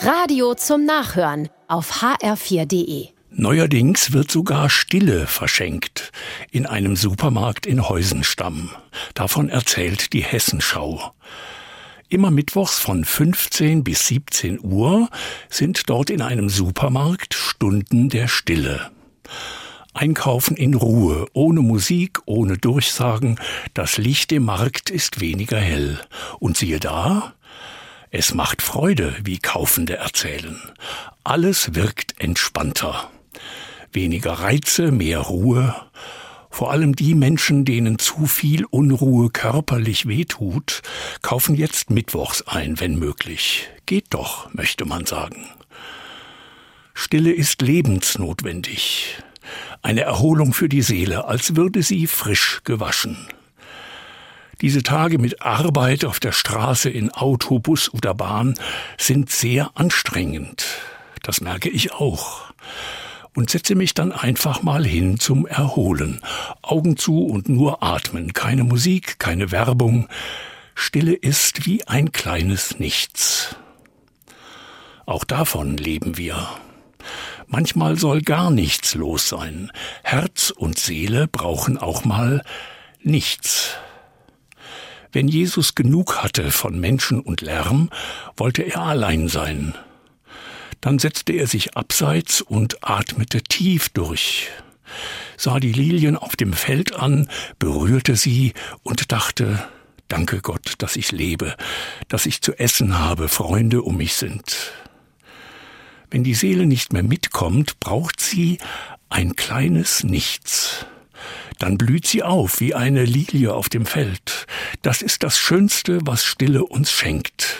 Radio zum Nachhören auf hr4.de. Neuerdings wird sogar Stille verschenkt in einem Supermarkt in Heusenstamm. Davon erzählt die Hessenschau. Immer mittwochs von 15 bis 17 Uhr sind dort in einem Supermarkt Stunden der Stille. Einkaufen in Ruhe, ohne Musik, ohne Durchsagen, das Licht im Markt ist weniger hell. Und siehe da, es macht Freude, wie Kaufende erzählen. Alles wirkt entspannter. Weniger Reize, mehr Ruhe. Vor allem die Menschen, denen zu viel Unruhe körperlich wehtut, kaufen jetzt Mittwochs ein, wenn möglich. Geht doch, möchte man sagen. Stille ist lebensnotwendig. Eine Erholung für die Seele, als würde sie frisch gewaschen. Diese Tage mit Arbeit auf der Straße, in Auto, Bus oder Bahn sind sehr anstrengend. Das merke ich auch. Und setze mich dann einfach mal hin zum Erholen. Augen zu und nur atmen. Keine Musik, keine Werbung. Stille ist wie ein kleines Nichts. Auch davon leben wir. Manchmal soll gar nichts los sein. Herz und Seele brauchen auch mal nichts. Wenn Jesus genug hatte von Menschen und Lärm, wollte er allein sein. Dann setzte er sich abseits und atmete tief durch, sah die Lilien auf dem Feld an, berührte sie und dachte, Danke Gott, dass ich lebe, dass ich zu essen habe, Freunde um mich sind. Wenn die Seele nicht mehr mitkommt, braucht sie ein kleines Nichts. Dann blüht sie auf wie eine Lilie auf dem Feld. Das ist das Schönste, was Stille uns schenkt.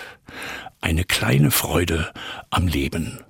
Eine kleine Freude am Leben.